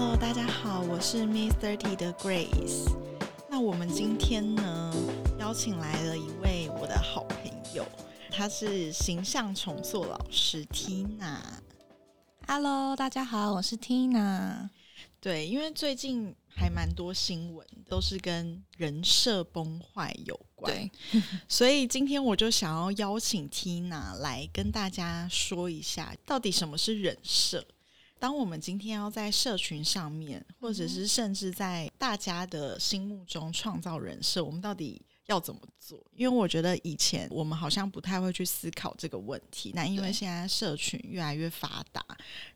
Hello，大家好，我是 Miss Thirty 的 Grace。那我们今天呢，邀请来了一位我的好朋友，她是形象重塑老师 Tina。Hello，大家好，我是 Tina。对，因为最近还蛮多新闻都是跟人设崩坏有关，对，所以今天我就想要邀请 Tina 来跟大家说一下，到底什么是人设。当我们今天要在社群上面，或者是甚至在大家的心目中创造人设，我们到底要怎么做？因为我觉得以前我们好像不太会去思考这个问题。那因为现在社群越来越发达，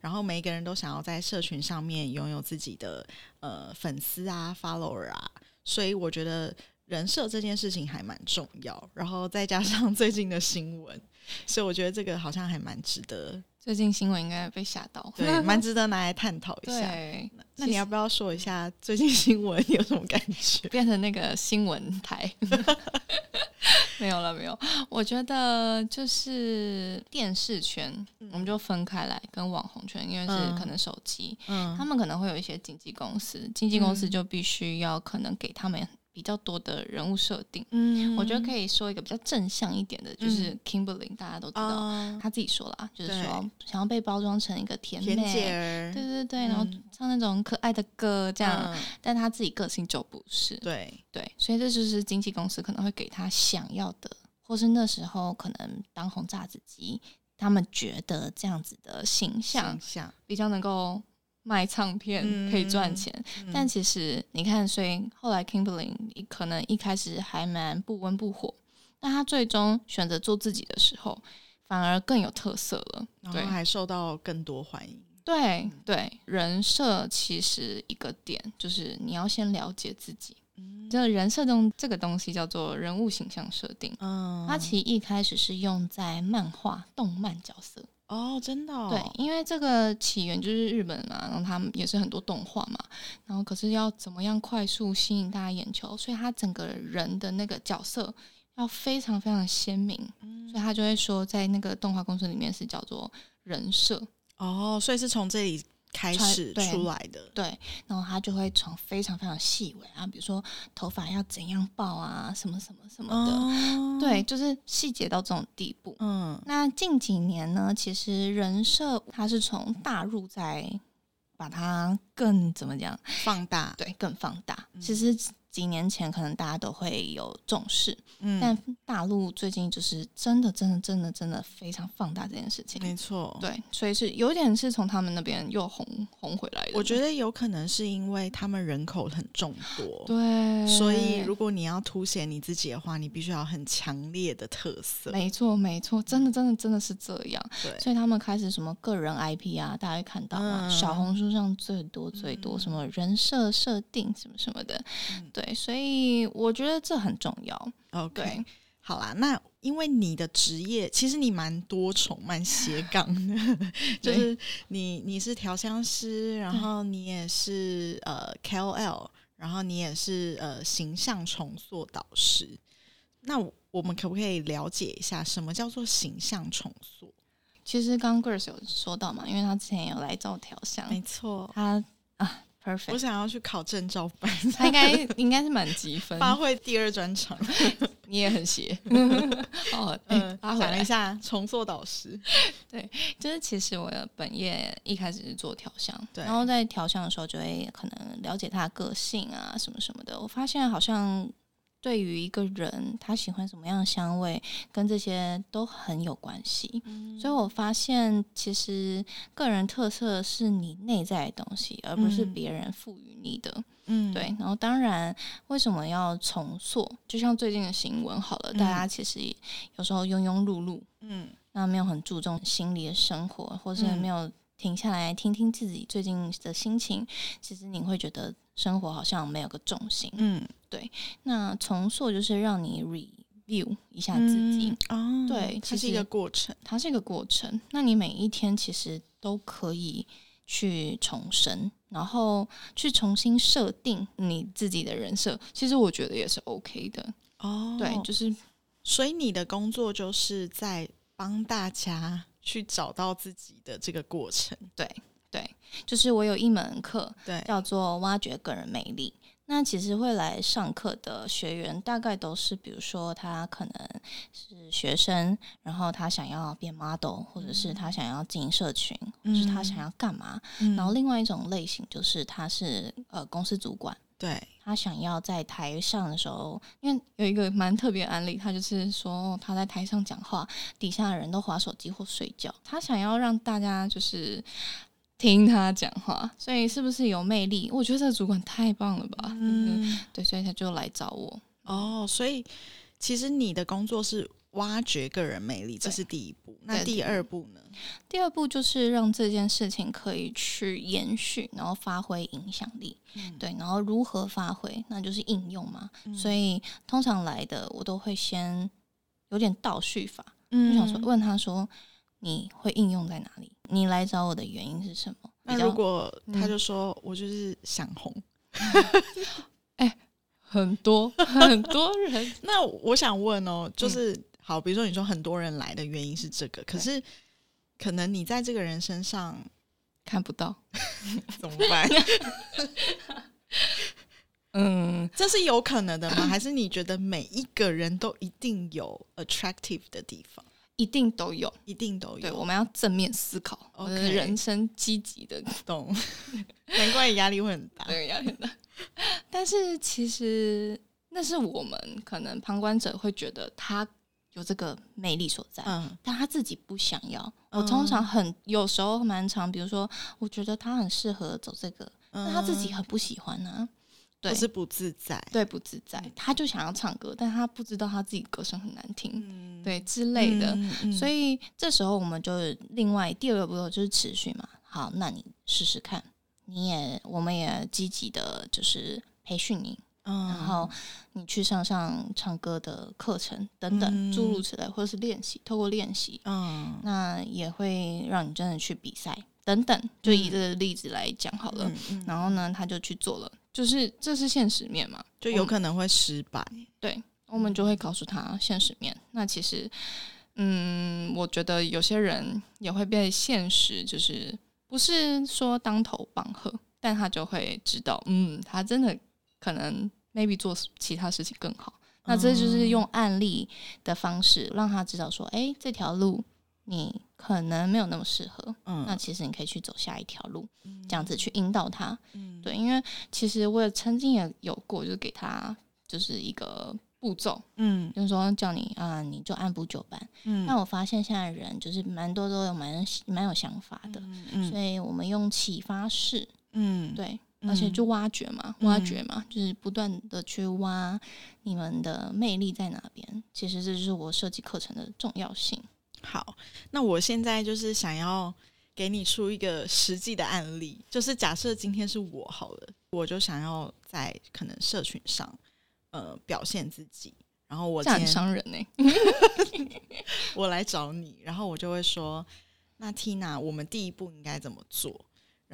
然后每一个人都想要在社群上面拥有自己的呃粉丝啊、follower 啊，所以我觉得人设这件事情还蛮重要。然后再加上 最近的新闻，所以我觉得这个好像还蛮值得，最近新闻应该被吓到，对，蛮值得拿来探讨一下。对，那你要不要说一下最近新闻有什么感觉？变成那个新闻台？没有了，没有。我觉得就是电视圈，我们就分开来，跟网红圈，因为是嗯可能手机，嗯他们可能会有一些经纪公司，经纪公司嗯就必须要可能给他们比较多的人物设定。嗯。我觉得可以说一个比较正向一点的，就是 Kimberly，、大家都知道，哦。他自己说了啊，就是说想要被包装成一个甜妹，甜，对对对，嗯。然后唱那种可爱的歌这样，嗯但他自己个性就不是，对，对，所以这就是经纪公司可能会给他想要的，或是那时候可能当红炸子鸡，他们觉得这样子的形象形象，比较能够卖唱片，嗯可以赚钱。嗯但其实你看，所以后来 Kimberly 可能一开始还蛮不温不火，但他最终选择做自己的时候，反而更有特色了。对然后还受到更多欢迎。对对，人设其实一个点就是你要先了解自己。嗯这人设中这个东西叫做人物形象设定，嗯它其实一开始是用在漫画、动漫角色。哦，真的、哦，对，因为这个起源就是日本嘛，然后他们也是很多动画嘛，然后可是要怎么样快速吸引大家眼球，所以他整个人的那个角色要非常非常鲜明，嗯所以他就会说在那个动画公司里面是叫做人设。哦，所以是从这里开始出来的。对，然后他就会从非常非常细微啊，比如说头发要怎样爆啊，什么什么什么的，哦，对，就是细节到这种地步。嗯那近几年呢，其实人设它是从大陆在把它更怎么讲？放大，对，更放大。嗯其实几年前可能大家都会有重视，嗯，但大陆最近就是真的、真的、真的、真的非常放大这件事情。没错，对，所以是有点是从他们那边又红红回来的。我觉得有可能是因为他们人口很众多，对，所以如果你要凸显你自己的话，你必须要很强烈的特色。没错，没错，真的，真的，真的是这样。对，所以他们开始什么个人 IP 啊，大家会看到嘛，嗯小红书上最多最多嗯什么人设设定什么什么的，嗯对，所以我觉得这很重要。OK，好啦，那因为你的职业其实你蛮多重、蛮斜杠的，就是你你是调香师，然后你也是呃 KOL，然后你也是呃形象重塑导师。那我们可不可以了解一下什么叫做形象重塑？其实刚刚 Grace 有说到嘛，因为他之前有来做调香，没错，他啊我想要去考证照班，他应该应该是满积分，发挥第二专长。你也很邪 哦。嗯嗯，，拉回来讲一下重塑导师。对就是其实我的本业一开始是做调香，对然后在调香的时候就会可能了解他的个性啊什么什么的。我发现好像对于一个人他喜欢什么样的香味，跟这些都很有关系。所以我发现其实个人特色是你内在的东西，而不是嗯别人赋予你的。嗯，对，然后当然，为什么要重塑？就像最近的新闻好了，嗯大家其实有时候庸庸碌碌，嗯那没有很注重心理的生活，或是嗯没有停下来听听自己最近的心情，其实你会觉得生活好像没有个重心。嗯，对那重塑就是让你 review 一下自己，嗯哦，对它是一个过程。它是一个过程。那你每一天其实都可以去重生，然后去重新设定你自己的人设。其实我觉得也是 OK 的。哦，对，就是所以你的工作就是在帮大家去找到自己的这个过程。对对，就是我有一门课对，叫做挖掘个人魅力。那其实会来上课的学员，大概都是比如说他可能是学生，然后他想要变 model，或者是他想要经营社群，或者是他想要干嘛。嗯然后另外一种类型就是他是呃公司主管，对，他想要在台上的时候，因为有一个蛮特别的案例，他就是说他在台上讲话，底下的人都划手机或睡觉，他想要让大家就是听他讲话，所以是不是有魅力？我觉得这个主管太棒了吧，嗯，嗯，对，所以他就来找我。哦，所以其实你的工作是挖掘个人魅力，这是第一步。那第二步呢？第二步就是让这件事情可以去延续，然后发挥影响力。嗯对，然后如何发挥，那就是应用嘛。所以通常来的我都会先有点倒叙法，就嗯想说问他说你会应用在哪里？你来找我的原因是什么？那如果他嗯就说、我就是想红，哎很多很多人 那我想问哦，嗯就是、好，比如说你说很多人来的原因是这个，可是可能你在这个人身上看不到，怎么办？嗯，这是有可能的吗？还是你觉得每一个人都一定有 attractive 的地方？一定都有。一定都有对，有，我们要正面思考，我的 OK 人生积极的懂。难怪压力会很大。对压力很大。但是其实那是我们可能旁观者会觉得他有这个魅力所在，嗯但他自己不想要。嗯我通常很有时候蛮常，比如说我觉得他很适合走这个，但他自己很不喜欢呢、对就，是不自在。对，不自在，他就想要唱歌，但他不知道他自己歌声很难听，嗯对之类的。嗯所以这时候我们就另外第二个步骤就是持续嘛。好，那你试试看，你也我们也积极的就是培训你，嗯然后你去上上唱歌的课程等等，嗯诸如此类，或者是练习，透过练习，嗯那也会让你真的去比赛等等。就以这个例子来讲好了。然后呢，他就去做了，就是这是现实面嘛，就有可能会失败。对，我们就会告诉他现实面。那其实，嗯，我觉得有些人也会被现实，就是不是说当头棒喝，但他就会知道，嗯，他真的可能 maybe 做其他事情更好。那这就是用案例的方式让他知道说，哎、这条路你可能没有那么适合，嗯。那其实你可以去走下一条路，这样子去引导他。嗯。对，因为其实我也曾经也有过，就是给他就是一个步骤，嗯。就是说叫你啊，你就按部就班。嗯。那我发现现在人就是蛮多都有蛮蛮有想法的，嗯所以我们用启发式，嗯。对，嗯而且就挖掘嘛，嗯挖掘嘛，就是不断的去挖你们的魅力在哪边。其实这就是我设计课程的重要性。好，那我现在就是想要给你出一个实际的案例，就是假设今天是我好了，我就想要在可能社群上呃表现自己，然后我这样很伤人呢 我来找你，然后我就会说，那 Tina，我们第一步应该怎么做？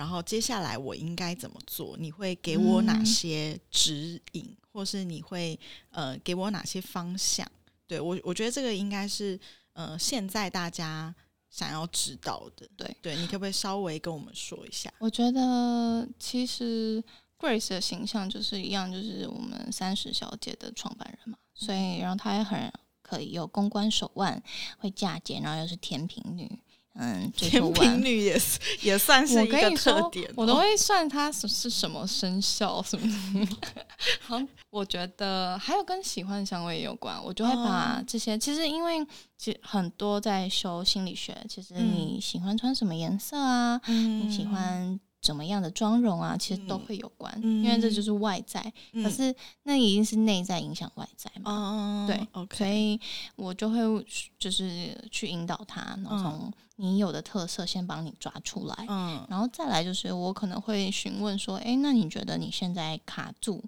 然后接下来我应该怎么做？你会给我哪嗯些指引，或是你会呃给我哪些方向？对我，我觉得这个应该是呃现在大家想要知道的。对，对你可不可以稍微跟我们说一下？我觉得其实 Grace 的形象就是一样，就是我们三十小姐的创办人嘛，所以然后她也很可以有公关手腕，会嫁接，然后又是甜品女，嗯，追求甜完品女也是 也算是我一个特点哦、我都会算它是是什么生肖什么的。好，我觉得还有跟喜欢香味也有关，我就会把哦。这些，其实因为其实很多在修心理学，其实嗯。你喜欢穿什么颜色啊，嗯你喜欢怎么样的妆容啊，其实都嗯会有关，嗯。因为这就是外在，嗯。可是那一定是内在影响外在嘛。哦，对，OK，所以我就会就是去引导他，然后从你有的特色先帮你抓出来，嗯。然后再来就是我可能会询问说，诶，那你觉得你现在卡住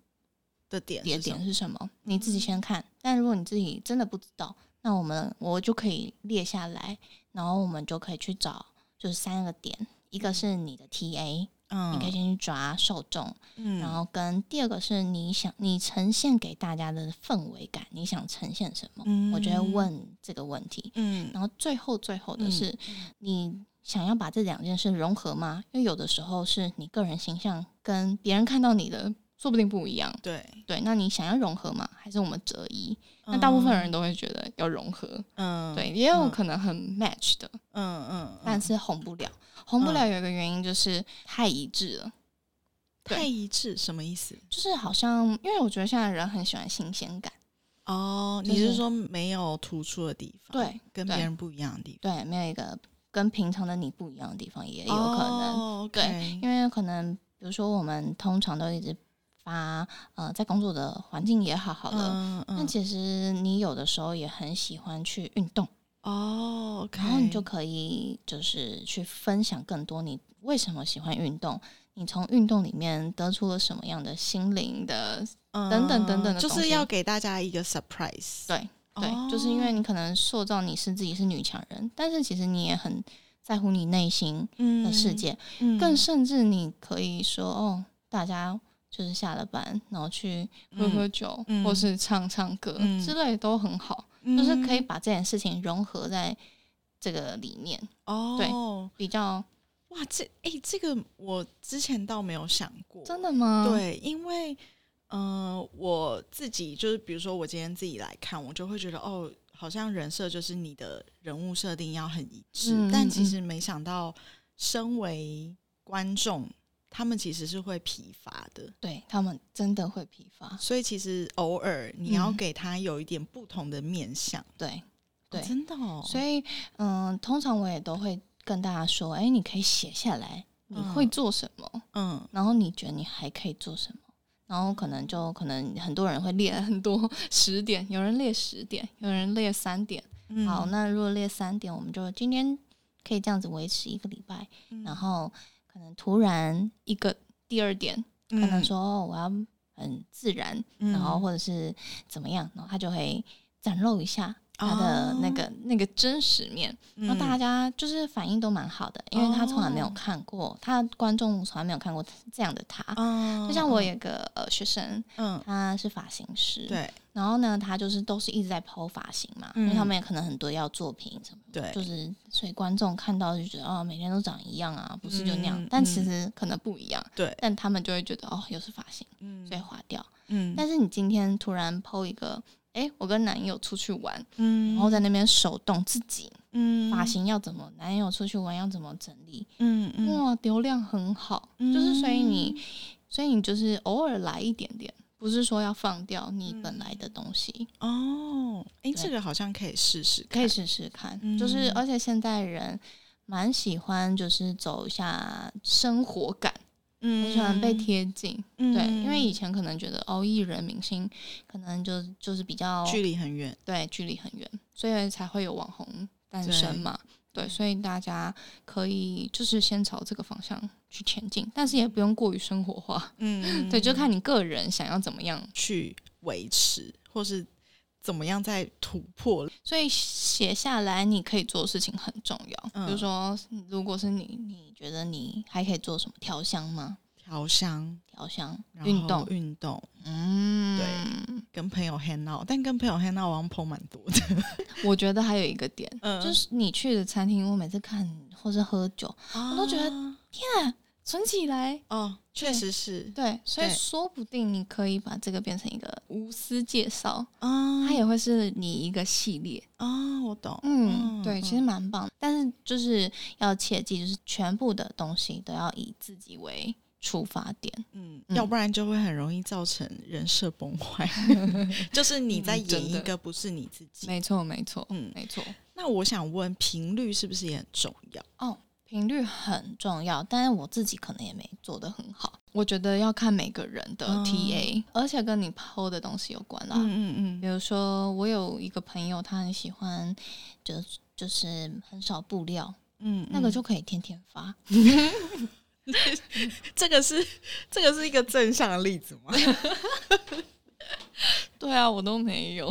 的点点是什么？你自己先看。但如果你自己真的不知道，那我们我就可以列下来，然后我们就可以去找，就是三个点，一个是你的 TA，、嗯，你可以先去抓受众，嗯，然后跟第二个是你想你呈现给大家的氛围感，你想呈现什么？我觉得问这个问题。嗯然后最后最后的是，你想要把这两件事融合吗？因为有的时候是你个人形象跟别人看到你的说不定不一样。对，对，那你想要融合吗？还是我们择一？那大部分人都会觉得要融合。嗯，对，也有可能很 match 的，嗯嗯，但是红不了。红不了有一个原因就是太一致了。对太一致什么意思？就是好像，因为我觉得现在人很喜欢新鲜感，哦，你是说没有突出的地方，对，对跟别人不一样的地方，对，没有一个跟平常的你不一样的地方，也有可能。哦对因为可能比如说我们通常都一直发呃，在工作的环境也好好的，嗯嗯，但其实你有的时候也很喜欢去运动，哦然后你就可以就是去分享更多你为什么喜欢运动，你从运动里面得出了什么样的心灵的等等等等等的就是要给大家一个 surprise，对对，哦就是因为你可能塑造你是自己是女强人，但是其实你也很在乎你内心嗯的世，界，嗯。更甚至你可以说哦，大家就是下了班，然后去喝喝酒，嗯或是唱唱歌、嗯之类都很好，就是可以把这件事情融合在这个里面，哦，对比较哇，这哎、这个我之前倒没有想过，真的吗？，对，因为呃，我自己就是比如说我今天自己来看，我就会觉得哦，好像人设就是你的人物设定要很一致，嗯嗯但其实没想到，身为观众，他们其实是会疲乏的。对他们真的会疲乏，所以其实偶尔你要嗯给他有一点不同的面相，对对哦真的哦。所以嗯，通常我也都会跟大家说，哎，你可以写下来你会嗯做什么。嗯然后你觉得你还可以做什么？然后可能就可能很多人会列很多十点，有人列十点，有人列三点。嗯好，那如果列三点，我们就今天可以这样子维持一个礼拜，嗯然后可能突然一个第二点，可能说、哦、我要很自然，嗯，然后或者是怎么样，然后他就会展露一下他的那个、那个真实面。嗯，然后大家就是反应都蛮好的，因为他从来没有哦看过，他观众从来没有看过这样的他。嗯，就像我有个呃学生，嗯，他是发型师，，对。然后呢，他就是都是一直在剖发型嘛，因为嗯他们也可能很多要作品什么的，对，就是所以观众看到就觉得哦，每天都长一样啊，不是就那样，嗯。但其实可能不一样，对，但他们就会觉得哦，又是发型，嗯。所以划掉。嗯，但是你今天突然剖一个，哎，我跟男友出去玩，嗯，然后在那边手动自己嗯。发，型要怎么，男友出去玩要怎么整理，嗯嗯，哇，流量很好，嗯。就是所以你，所以你就是偶尔来一点点，不是说要放掉你本来的东西，哦，哎，对。这个好像可以试试，可以试试看。嗯。就是而且现在人蛮喜欢就是走一下生活感，嗯很喜欢被贴近。嗯对，因为以前可能觉得哦，艺人明星可能就就是比较距离很远，对距离很远，所以才会有网红诞生嘛。对，所以大家可以就是先朝这个方向去前进，但是也不用过于生活化。嗯，对，就看你个人想要怎么样。去维持，或是怎么样在突破，所以写下来你可以做的事情很重要。嗯。比如说，如果是你，你觉得你还可以做什么？调香吗？调香、调香、运动，运动，嗯，对，跟朋友 hang out，但跟朋友 hang out 好像碰蛮多的，我觉得还有一个点，嗯。就是你去的餐厅，我每次看或是喝酒，我都觉得天啊，存起来。哦，确实是，对，所以说不定你可以把这个变成一个无私介绍，啊，它也会是你一个系列。啊，我懂，嗯，对，嗯其实蛮棒，但是就是要切记，就是全部的东西都要以自己为出发点。嗯，嗯要不然就会很容易造成人设崩坏，就是你在演一个不是你自己。没错，没错，嗯，没错。那我想问，频率是不是也很重要？哦，频率很重要，但是我自己可能也没做得很好。我觉得要看每个人的嗯 TA，、而且跟你抛的东西有关啦。嗯嗯比如说，我有一个朋友，他很喜欢，就就是很少布料，嗯，那个就可以天天发。这个是这个是一个正向的例子吗？对啊，我都没有。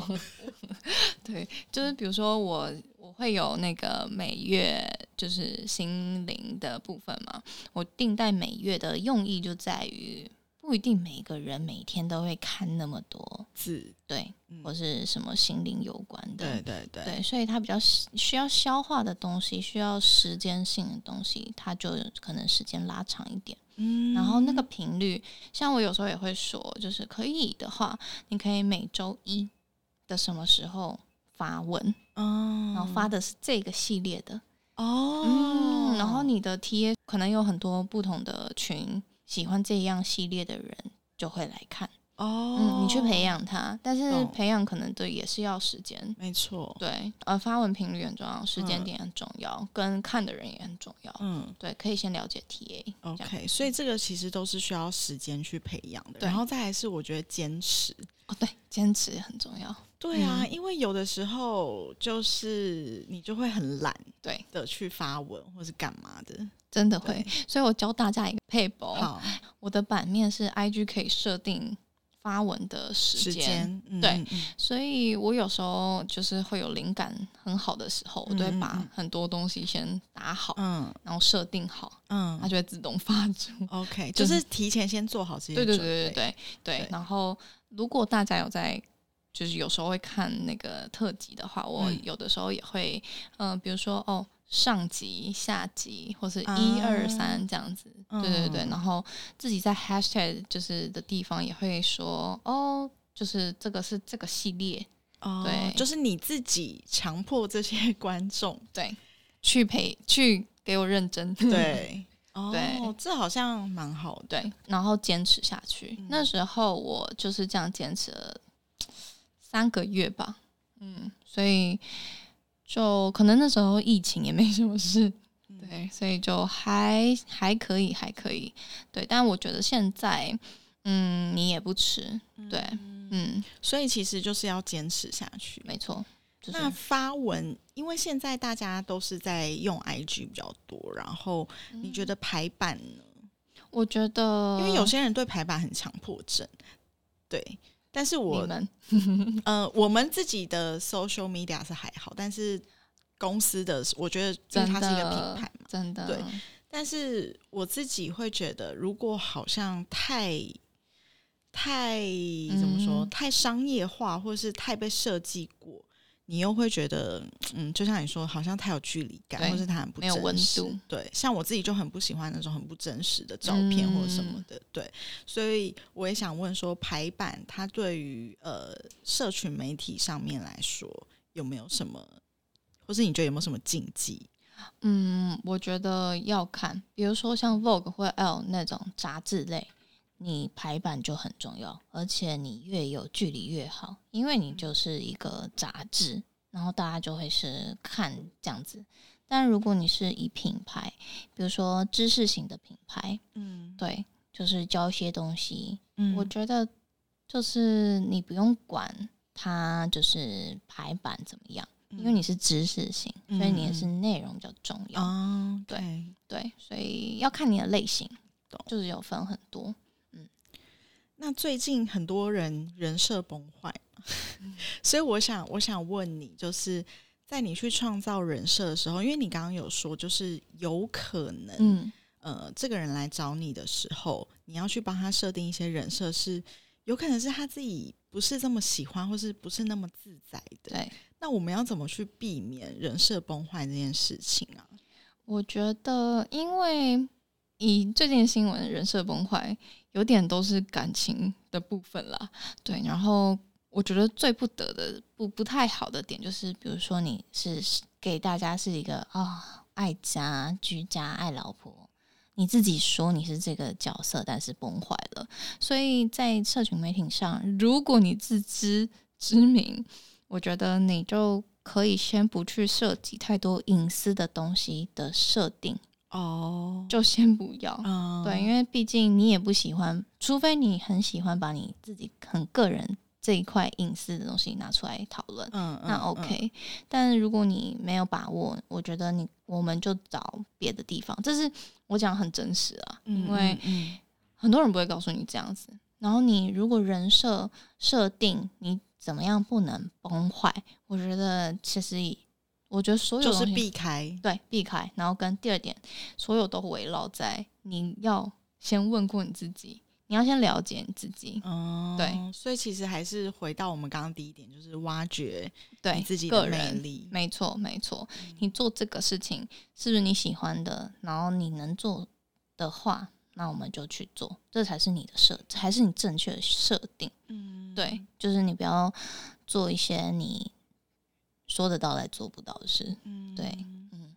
对，就是比如说我我会有那个每月就是心灵的部分嘛，我定在每月的用意就在于。不不一定每个人每天都会看那么多。字，对，嗯。或是什么心灵有关的，对对对，对，所以它比较需需要消化的东西，需要时间性的东西，它就可能时间拉长一点。嗯。然后那个频率，像我有时候也会说，就是可以的话，你可以每周一的什么时候发文，嗯，然后发的是这个系列的，哦，嗯，然后你的 T A 可能有很多不同的群，喜欢这样系列的人就会来看，哦，嗯，你去培，养他，但是培养可能对也是要时间。没错，对，呃，发文频率很重要，时间嗯点很重要，跟看的人也很重要。嗯。对，可以先了解 TA。OK，所以这个其实都是需要时间去培养的，对然后再来是我觉得坚持。哦，对，坚持很重要。对啊，因为有的时候就是你就会很懒对，的去发文或是干嘛的。真的会。所以我教大家一个配博，好，我的版面是 IG 可以设定发文的时时间。嗯对嗯嗯所以我有时候就是会有灵感很好的时候，我都会把很多东西先打好，嗯然后设定好，嗯它嗯就会自动发出。，OK，就 就是是提前先做好这些对对对对对对对。然后，如果大家有在，就是有时候会看那个特辑的话，我嗯有的时候也会，嗯、比如说哦，上集、下集，或是啊一二三这样子。对对对，嗯。然后自己在 hashtag 就是的地方也会说，哦，就是这个是这个系列，哦，对。就是你自己强迫这些 观众，对，去陪去给我认真，对，哦对，这好像蛮好的，对，然后坚持下去。嗯。那时候我就是这样坚持了三个月吧，嗯，所以就可能那时候疫情也没什么事，嗯对，所以就还还可以，还可以，对。但我觉得现在，嗯，你也不迟，对，嗯，所以其实就是要坚持下去。没错，就是那发文，因为现在大家都是在用 IG 比较多，然后你觉得排版呢？我觉得，因为有些人对排版很强迫症，对。但是我们。呃，我们自己的 social media 是还好，但是公司的，我觉得因为真它是一个品牌嘛，真的。对。但是我自己会觉得，如果好像太太怎么说，嗯。太商业化，或是太被设计过，你又会觉得，嗯，就像你说，好像太有距离感，或是它很不没有温真实度。对，像我自己就很不喜欢那种很不真实的照片或者什么的。对，所以我也想问说，排版它对于呃社群媒体上面来说，有没有什么，或是你觉得有没有什么禁忌？嗯，我觉得要看，比如说像 Vogue 或 L 那种杂志类，你排版就很重要，而且你越有距离越好，因为你就是一个杂志，然后大家就会是看这样子。但如果你是以品牌，比如说知识型的品牌，嗯，对，就是教一些东西，嗯我觉得就是你不用管它就是排版怎么样，因为你是知识型，所以你也是内容比较重要。哦，对对。对，所以要看你的类型，就是有分很多。那最近很多人人设崩坏，所以我想，我想问你，就是在你去创造人设的时候，因为你刚刚有说，就是有可能，嗯，呃，这个人来找你的时候，你要去帮他设定一些人设，是有可能是他自己不是这么喜欢，或是不是那么自在的。对，那我们要怎么去避免人设崩坏这件事情啊？我觉得因为以最近的新闻人设崩坏，有点都是感情的部分啦。对，然后我觉得最不得的不不太好的点就是，比如说你是给大家是一个啊、爱家、居家、爱老婆。你自己说你是这个角色，但是崩坏了。所以在社群媒体上，如果你自知之明，我觉得你就可以先不去涉及太多隐私的东西的设定，哦，就先不要。嗯，对，因为毕竟你也不喜欢，除非你很喜欢把你自己很个人这一块隐私的东西拿出来讨论，那 OK。但是如果你没有把握，我觉得你我们就找别的地方，这是我讲很真实啊，嗯因为嗯很多人不会告诉你这样子。然后你如果人设设定你怎么样不能崩坏，我觉得其实以我觉得所有就是避开，对避开，然后跟第二点，所有都围绕在你要先问过你自己，你要先了解你自己，嗯，对，所以其实还是回到我们刚刚第一点，就是挖掘对自己的魅个人力。没错，没错。你做这个事情是不是你喜欢的？然后你能做的话，那我们就去做，这才是你的设，才是你正确的设定。嗯，对，就是你不要做一些你说得到来做不到的事。嗯对，嗯，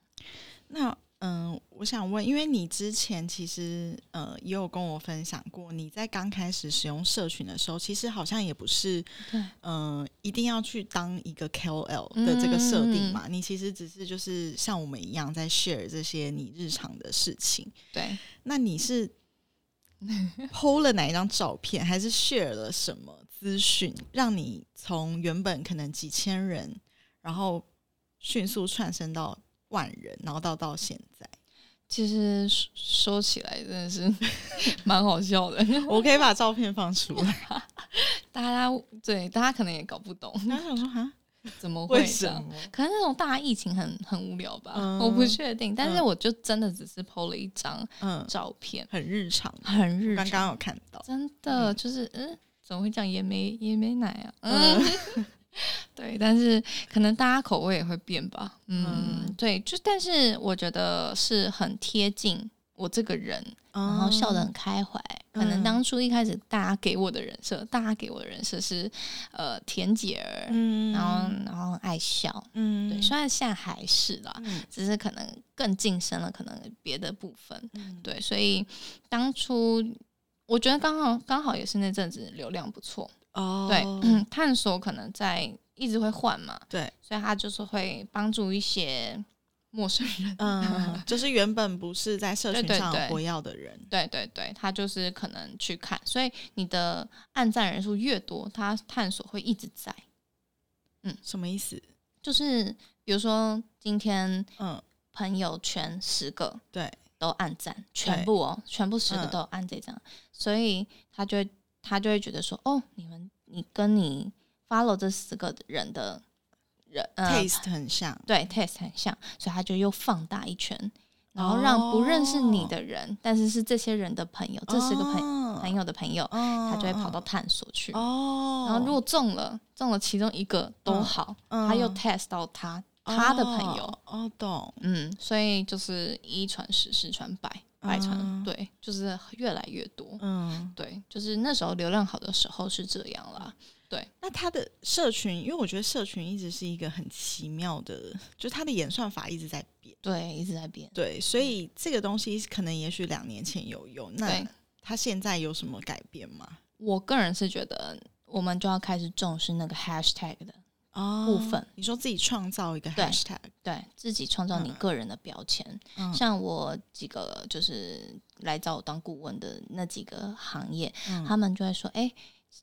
那嗯，我想问，因为你之前其实呃也有跟我分享过，你在刚开始使用社群的时候，其实好像也不是对，嗯一定要去当一个 KOL 的这个设定嗯嘛，你其实只是就是像我们一样在 share 这些你日常的事情。对。那你是 PO 了哪一张照片，还是 share 了什么资讯，让你从原本可能几千人，然后迅速窜升到万人，然后到到现在？其实说说起来真的是 蛮好笑的，我可以把照片放出来。大家对大家可能也搞不懂大家想说，哈，怎么会为这样。可能那种大疫情很很无聊吧，嗯我不确定。但是嗯我就真的只是 PO 了一张嗯，照片，很日常，很日常，刚刚有看到。真的就是嗯，怎么会这样？也没也没奶啊？嗯，对，但是可能大家口味也会变吧。嗯，嗯对，就但是我觉得是很贴近我这个人，然后笑得很开怀。可能嗯当初一开始大家给我的人设，大家给我的人设是呃甜姐儿，嗯，然后然后爱笑。嗯，对，虽然现在还是啦，嗯只是可能更晋升了，可能别的部分。嗯对，所以当初我觉得刚好刚好也是那阵子流量不错，哦，对，嗯，探索可能在一直会换嘛，对，所以他就是会帮助一些陌生人，嗯，就是原本不是在社群上活跃的人，对对对，他就是可能去看，所以你的按赞人数越多，他探索会一直在。嗯。什么意思？就是比如说今天嗯，朋友圈十个对，都按赞，全部哦，全部十个嗯。都有按这张，所以他就会他就会觉得说，哦，你们你跟你 follow 这十个人的人、呃、taste 很像，对 taste 很像，所以他就又放大一圈，然后让不认识你的人，但是是这些人的朋友，这十个朋、哦朋友的朋友，哦他就会跑到探索去。哦，然后如果中了，中了其中一个都好，嗯他又 test 到他他的朋友，哦，哦懂，嗯，所以就是一传十，十传百，百传、嗯对，就是越来越多。嗯，对，就是那时候流量好的时候是这样啦。对那他的社群，因为我觉得社群一直是一个很奇妙的，就它的演算法一直在变，对，一直在变。对，所以这个东西可能也许两年前有用，那对它现在有什么改变吗？我个人是觉得，我们就要开始重视那个 hashtag 的哦部分，你说自己创造一个对 hashtag，对自己创造你嗯个人的标签。嗯。像我几个就是来找我当顾问的那几个行业，嗯。他们就会说，哎、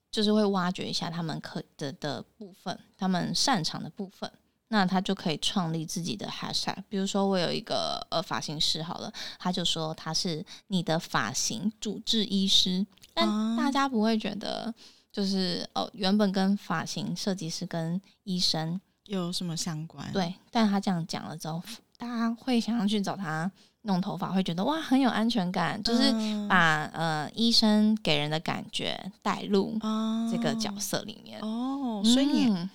就是会挖掘一下他们可的的部分，他们擅长的部分。那他就可以创立自己的 hashtag，比如说我有一个呃发型师好了，他就说他是你的发型主治医师，但啊。大家不会觉得就是哦，原本跟发型设计师跟医生有什么相关？，对，但他这样讲了之后，大家会想要去找他弄头发，会觉得哇很有安全感，就是嗯把、呃医生给人的感觉带入啊这个角色里面。哦，所以你嗯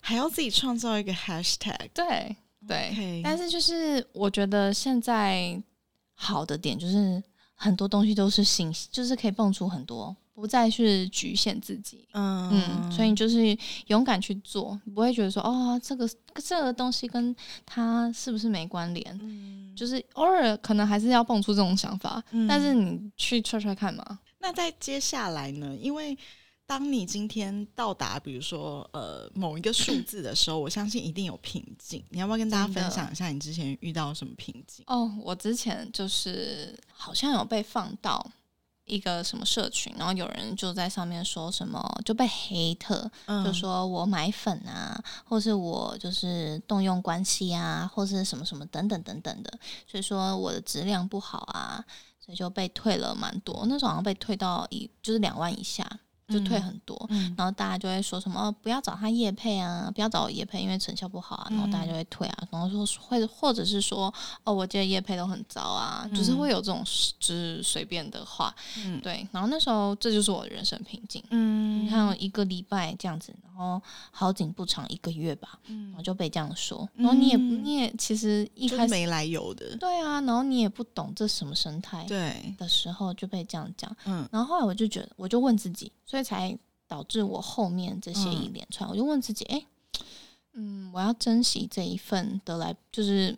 还要自己创造一个 hashtag，对对但是就是我觉得现在好的点就是很多东西都是新，就是可以蹦出很多，不再是局限自己。嗯嗯，所以你就是勇敢去做，不会觉得说哦，这个这个东西跟他是不是没关联？嗯，就是偶尔可能还是要蹦出这种想法，嗯但是你去踹踹看嘛。那在接下来呢？因为当你今天到达，比如说呃某一个数 字的时候，我相信一定有瓶颈。你要不要跟大家分享一下你之前遇到什么瓶颈？哦，我之前就是好像有被放到一个什么社群，然后有人就在上面说什么就被黑特，嗯就说我买粉啊，或是我就是动用关系啊，或是什么什么等等等等的，所以说我的质量不好啊，所以就被退了蛮多。那时候好像被退到一就是两万以下，就退很多。嗯然后大家就会说什么、哦、不要找他叶配啊，不要找我叶配，因为成效不好啊。然后大家就会退啊，然后说会或者是说哦，我觉得叶配都很糟啊，就是会有这种就是随便的话。嗯对，然后那时候这就是我的人生瓶颈。嗯你看我一个礼拜这样子，然后好景不长，一个月吧，嗯然后就被这样说。然后你也嗯你也其实一开始没来由的，对啊，然后你也不懂这什么生态对，的时候就被这样讲。嗯然后后来我就觉得，我就问自己，所以才导致我后面这些嗯一连串，我就问自己，哎，嗯，我要珍惜这一份得来，就是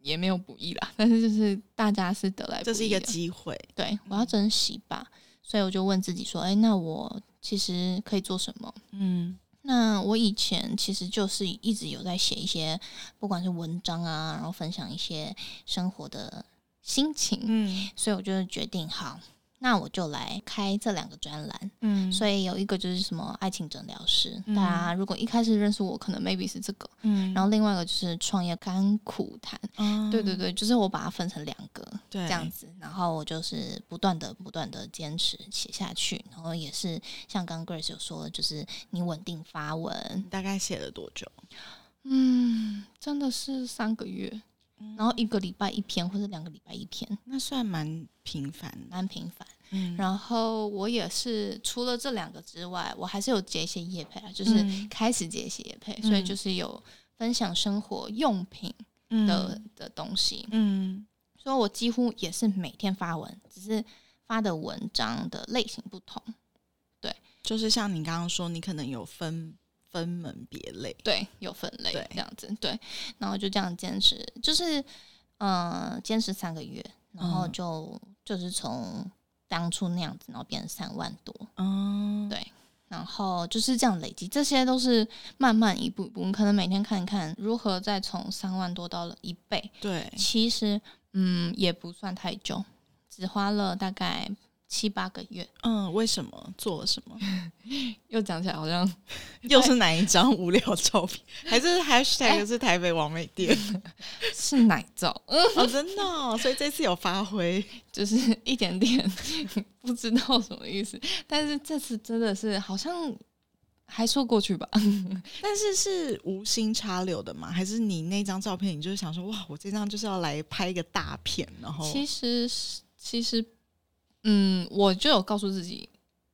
也没有不易啦，但是就是大家是得来不易，这是一个机会，对我要珍惜吧。所以我就问自己说，哎，那我其实可以做什么？嗯那我以前其实就是一直有在写一些，不管是文章啊，然后分享一些生活的心情，嗯。所以我就决定好，那我就来开这两个专栏。嗯所以有一个就是什么爱情诊疗师，嗯大家如果一开始认识我，可能 maybe 是这个，嗯然后另外一个就是创业甘苦谈，嗯对对对，就是我把它分成两个对这样子，然后我就是不断的不断的坚持写下去，然后也是像刚刚 Grace 有说的，就是你稳定发文，大概写了多久？嗯，真的是三个月，嗯然后一个礼拜一篇或者两个礼拜一篇，那算蛮频繁，蛮频繁。嗯。然后我也是除了这两个之外，我还是有接一些业配啊，就是嗯。开始接一些业配，所以就是有分享生活用品的、的东西。嗯。所以我几乎也是每天发文，只是发的文章的类型不同。对。就是像你刚刚说，你可能有分分门别类，对，有分类对。这样子，对，然后就这样坚持，就是呃，坚持三个月，然后嗯就、就是从当初那样子，然后变成三万多，嗯，对。然后就是这样累积，这些都是慢慢一步一步，你可能每天看一看如何再从三万多到了一倍，对，其实嗯也不算太久，只花了大概七八个月。嗯，为什么做了什么？又讲起来好像 又是哪一张无聊照片？还是 hashtag 是台北王美店？是奶照，哦，真的哦、所以这次有发挥。就是一点点不知道什么意思，但是这次真的是好像还说过去吧。但是是无心插柳的吗？还是你那张照片，你就是想说，哇，我这张就是要来拍一个大片，然后其实是其实，嗯，我就有告诉自己，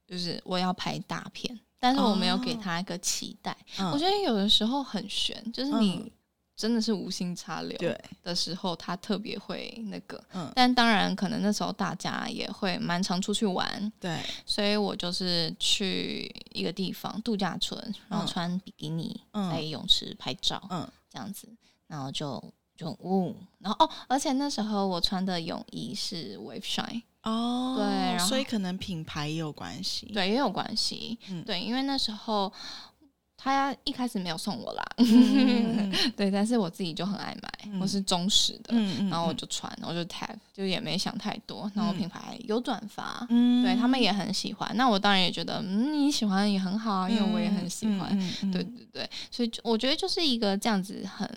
就是我要拍大片，但是我没有给他一个期待。嗯。我觉得有的时候很悬，就是你嗯。真的是无心插柳，的时候，他特别会那个。嗯，但当然，可能那时候大家也会蛮常出去玩，对，所以我就是去一个地方度假村，然后嗯。穿比基尼嗯在泳池拍照，嗯。这样子，然后就就呜、然后哦，而且那时候我穿的泳衣是 Wave Shine，哦，对然后所以可能品牌也有关系。，对，也有关系，嗯对，因为那时候他一开始没有送我啦，嗯对，但是我自己就很爱买，嗯我是忠实的，然后我就穿，然后就 tag，就也没想太多，然后嗯品牌有转发。嗯对他们也很喜欢，那我当然也觉得，嗯，你喜欢也很好啊，因为我也很喜欢。对对对，所以就我觉得就是一个这样子很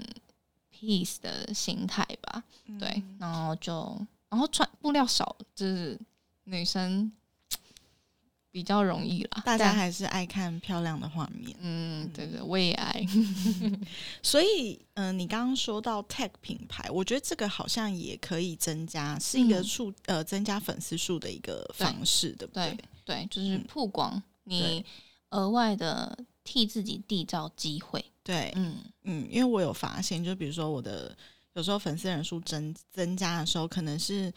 peace 的心态吧。嗯对，然后就然后穿布料少，就是女生比较容易啦。大家还是爱看漂亮的画面。嗯，对对，我也爱。所以，嗯、你刚刚说到 tech 品牌，我觉得这个好像也可以增加，是一个嗯数、呃增加粉丝数的一个方式，对不对？对对，就是嗯曝光，你对额外的替自己缔造机会。对，嗯嗯，因为我有发现，就比如说我的有时候粉丝人数增增加的时候，可能是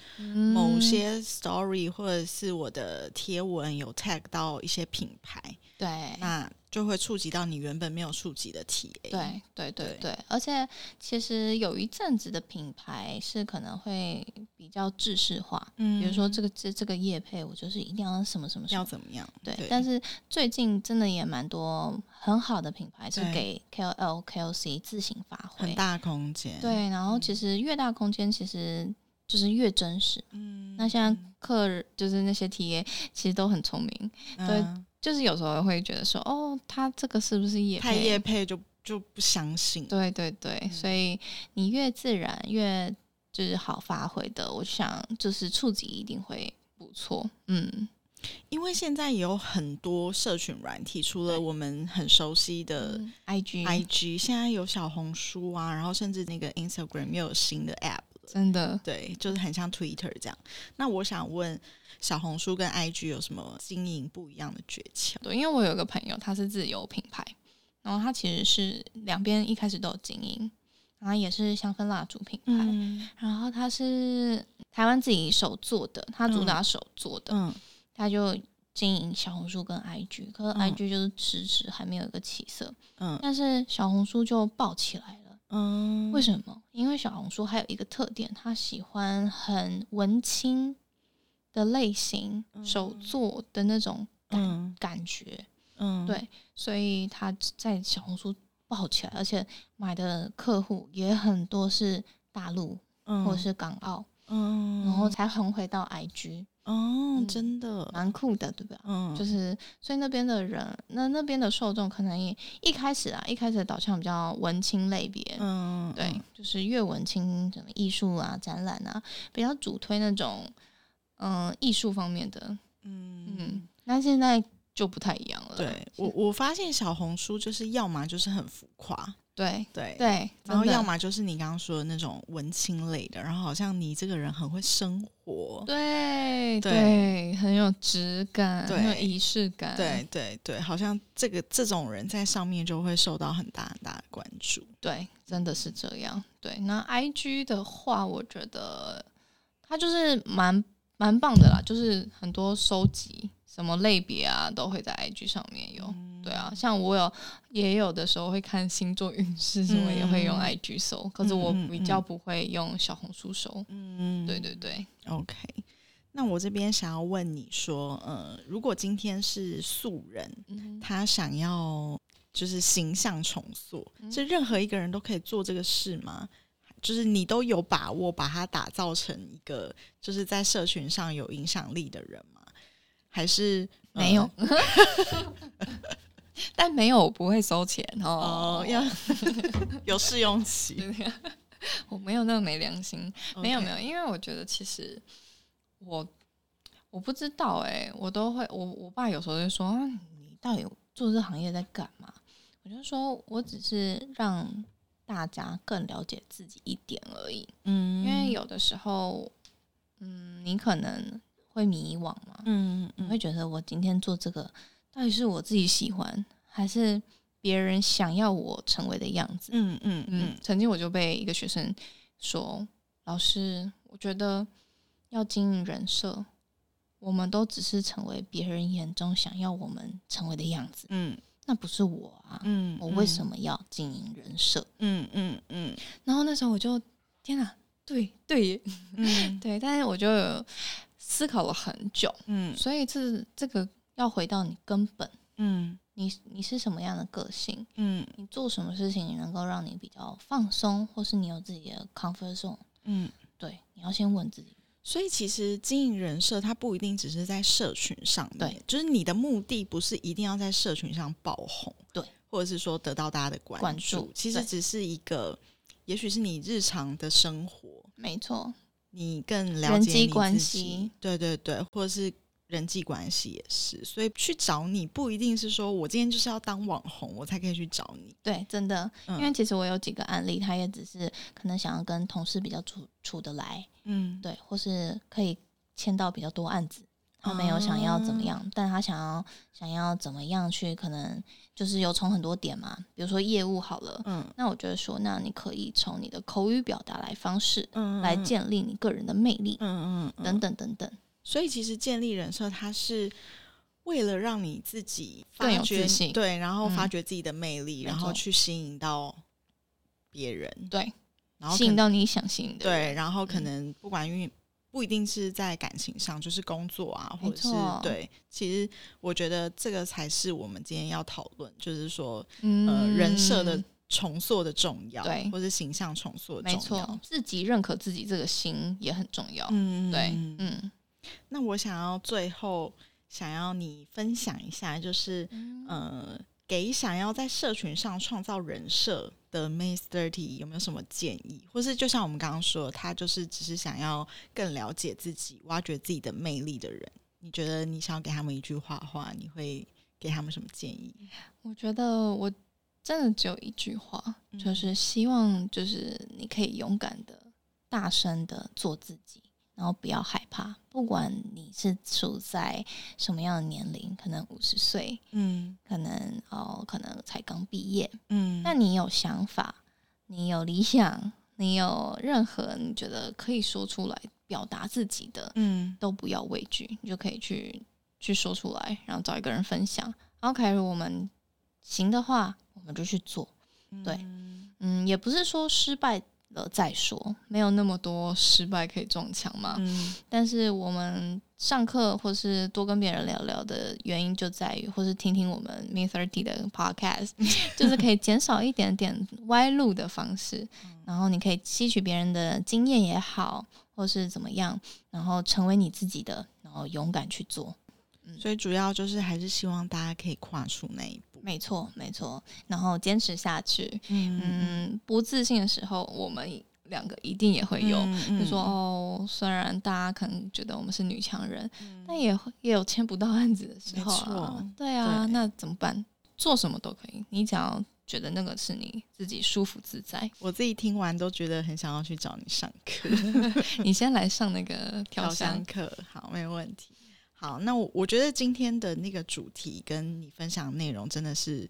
某嗯。些 story 或者是我的贴文有 tag 到一些品牌，对。那就会触及到你原本没有触及的 TA。对对对对对，而且其实有一阵子的品牌是可能会比较制式化，嗯比如说这个这这个业配，我就是一定要什么什么什要。怎么样？对，但是最近真的也蛮多很好的品牌是给 KOL、KOC 自行发挥很。大空间。，对，然后其实越大空间，其实就是越真实。嗯那现在客人就是那些 TA，其实都很聪明，对嗯就是有时候会觉得说，哦，他这个是不是也配？太夜配就就不相信。对对对，嗯所以你越自然越就是好发挥的，我想就是触及一定会不错。嗯，因为现在也有很多社群软体，除了我们很熟悉的 IG IG，现在有小红书啊，然后甚至那个 Instagram 又有新的 App 了，真的对，就是很像 Twitter 这样。那我想问，小红书跟 IG 有什么经营不一样的诀窍？对，因为我有个朋友，他是自由品牌，然后他其实是两边一开始都有经营，然后也是香氛蜡烛品牌，嗯然后他是台湾自己手做的，他主打手做的，嗯他就经营小红书跟 IG，可是嗯 IG 就是迟迟还没有一个起色，嗯但是小红书就爆起来了。嗯，为什么？因为小红书还有一个特点，他喜欢很文青的类型，手作的那种感、嗯。感觉，嗯。对，所以他在小红书爆起来，而且买的客户也很多是大陆嗯。或者是港澳，嗯，然后才横回到 IG，哦，真的，蛮酷的，对吧？嗯，就是，所以那边的人，那那边的受众可能也一开始啊，一开始的导向比较文青类别，嗯，对，就是越文青什么艺术啊、展览啊，比较主推那种嗯艺术方面的，嗯。嗯，那现在就不太一样了。对 我我发现小红书就是要么就是很浮夸，对对。对，然后要么就是你刚刚说的那种文青类的，然后好像你这个人很会生活，对对对，很有质感，很有仪式感，对对对，好像这个这种人在上面就会受到很大很大的关注。对，真的是这样。对，那 I G 的话，我觉得它就是蛮蛮棒的啦，就是很多收集什么类别啊，都会在 I G 上面有。嗯对啊，像我有也有的时候会看星座运势什么，也会用嗯 I G 搜，可是我嗯嗯比较不会用小红书搜。嗯对对对，OK，那我这边想要问你说，呃，如果今天是素人，嗯他想要就是形象重塑，嗯是任何一个人都可以做这个事吗？就是你都有把握把他打造成一个就是在社群上有影响力的人吗？还是、呃没有，但没有我不会收钱哦哦，要 有试用期？我没有那么没良心。没有没有，有，因为我觉得其实我我不知道哎、我都会我我爸有时候就说、啊、你到底做这行业在干嘛？我就说我只是让大家更了解自己一点而已，嗯因为有的时候，嗯，你可能会迷惘嘛，嗯嗯你会觉得我今天做这个到底是我自己喜欢，还是别人想要我成为的样子？嗯嗯嗯嗯，曾经我就被一个学生说：“老师，我觉得要经营人设，我们都只是成为别人眼中想要我们成为的样子，嗯那不是我啊！嗯，我为什么要经营人设嗯嗯嗯？”然后那时候我就天哪，对对嗯 对，但是我就有思考了很久，嗯。所以这这个要回到你根本，嗯。你你是什么样的个性？嗯。你做什么事情能够让你比较放松，或是你有自己的 comfort zone？嗯。对，你要先问自己。所以其实经营人设，它不一定只是在社群上面，对，就是你的目的不是一定要在社群上爆红，对，或者是说得到大家的关关注其实只是一个，也许是你日常的生活，没错，你更了解你际关自己。系，对对对，或者是人际关系也是，所以去找你不一定是说我今天就是要当网红，我才可以去找你，对，真的，嗯因为其实我有几个案例，他也只是可能想要跟同事比较处处得来，嗯，对，或是可以签到比较多案子。他没有想要怎么样，但他想要想要怎么样去，可能就是有从很多点嘛，比如说业务好了，嗯那我觉得说，那你可以从你的口语表达来方式嗯来建立你个人的魅力，嗯嗯嗯等等等等。所以其实建立人设，它是为了让你自己更有发掘自信对，然后发嗯。掘自己的魅力，没然后去吸引到别人，对，然后吸引到你想吸引的对，人。然后可嗯。能不管因为不一定是在感情上，就是工作啊，或者是对，其实我觉得这个才是我们今天要讨论，就是说嗯呃人设的重塑的重要，对或者形象重塑的没重要错，，自己认可自己这个心也很重要。嗯，对，嗯嗯那我想要最后想要你分享一下，就是呃，给想要在社群上创造人设的 May Thirty 有没有什么建议？或是就像我们刚刚说，他就是只是想要更了解自己、挖掘自己的魅力的人，你觉得你想要给他们一句话的话，你会给他们什么建议？我觉得我真的只有一句话，嗯就是希望就是你可以勇敢的、大声的做自己，然后不要害怕，不管你是处在什么样的年龄，可能五十岁，嗯可能哦，可能才刚毕业，嗯那你有想法，你有理想，你有任何你觉得可以说出来表达自己的，嗯都不要畏惧，你就可以去去说出来，然后找一个人分享。然后凯如，我们行的话，我们就去做。对嗯嗯，也不是说失败了再说，没有那么多失败可以撞墙嘛。嗯但是我们上课或是多跟别人聊聊的原因就在于，或是听听我们 Me Thirty 的 Podcast，就是可以减少一点点歪路的方式，然后你可以吸取别人的经验也好，或是怎么样，然后成为你自己的，然后勇敢去做。所以主要就是还是希望大家可以跨出那一步。没错，没错，然后坚持下去。嗯嗯，不自信的时候，我们两个一定也会有。嗯就说哦，虽然大家可能觉得我们是女强人，嗯但也会也有签不到案子的时候。对啊，对那怎么办？做什么都可以，你只要觉得那个是你自己舒服自在。我自己听完都觉得很想要去找你上课，你先来上那个调调香香，课，好，没有问题。好，那我我觉得今天的那个主题跟你分享的内容真的是，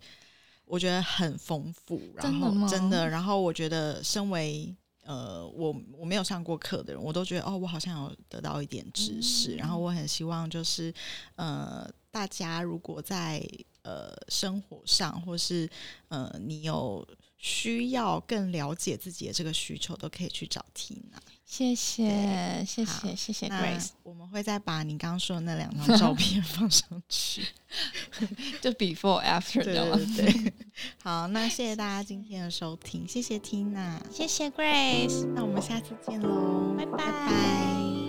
我觉得很丰富，然后真的吗？真的，然后我觉得身为呃我我没有上过课的人，我都觉得哦，我好像有得到一点知识，嗯然后我很希望就是呃大家如果在呃生活上或是呃你有需要更了解自己的这个需求，都可以去找 Tina。谢谢，谢谢，谢谢 Grace。我们会再把你刚刚说的那两张照片 放上去。就 before after 对？对 对，好，那谢谢大家今天的收听，谢谢 Tina，谢谢 Grace，那我们下次见喽，拜拜拜